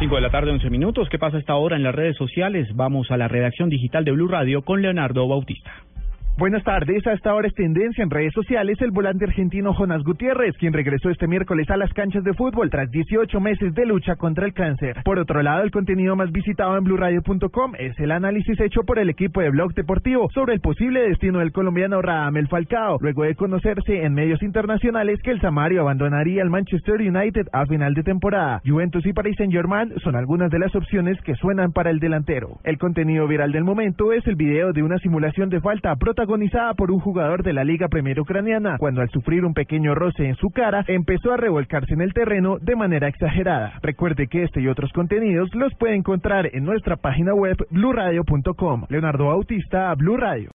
5 de la tarde, 11 minutos. ¿Qué pasa esta hora en las redes sociales? Vamos a la redacción digital de Blue Radio con Leonardo Bautista. Buenas tardes. A esta hora es tendencia en redes sociales el volante argentino Jonas Gutiérrez, quien regresó este miércoles a las canchas de fútbol tras 18 meses de lucha contra el cáncer. Por otro lado, el contenido más visitado en blurradio.com es el análisis hecho por el equipo de Blog Deportivo sobre el posible destino del colombiano Radamel Falcao, luego de conocerse en medios internacionales que el Samario abandonaría el Manchester United a final de temporada. Juventus y Paris Saint-Germain son algunas de las opciones que suenan para el delantero. El contenido viral del momento es el video de una simulación de falta protagonizada protagonizada por un jugador de la Liga Premier Ucraniana, cuando al sufrir un pequeño roce en su cara, empezó a revolcarse en el terreno de manera exagerada. Recuerde que este y otros contenidos los puede encontrar en nuestra página web bluradio.com. Leonardo Bautista, Blue Radio.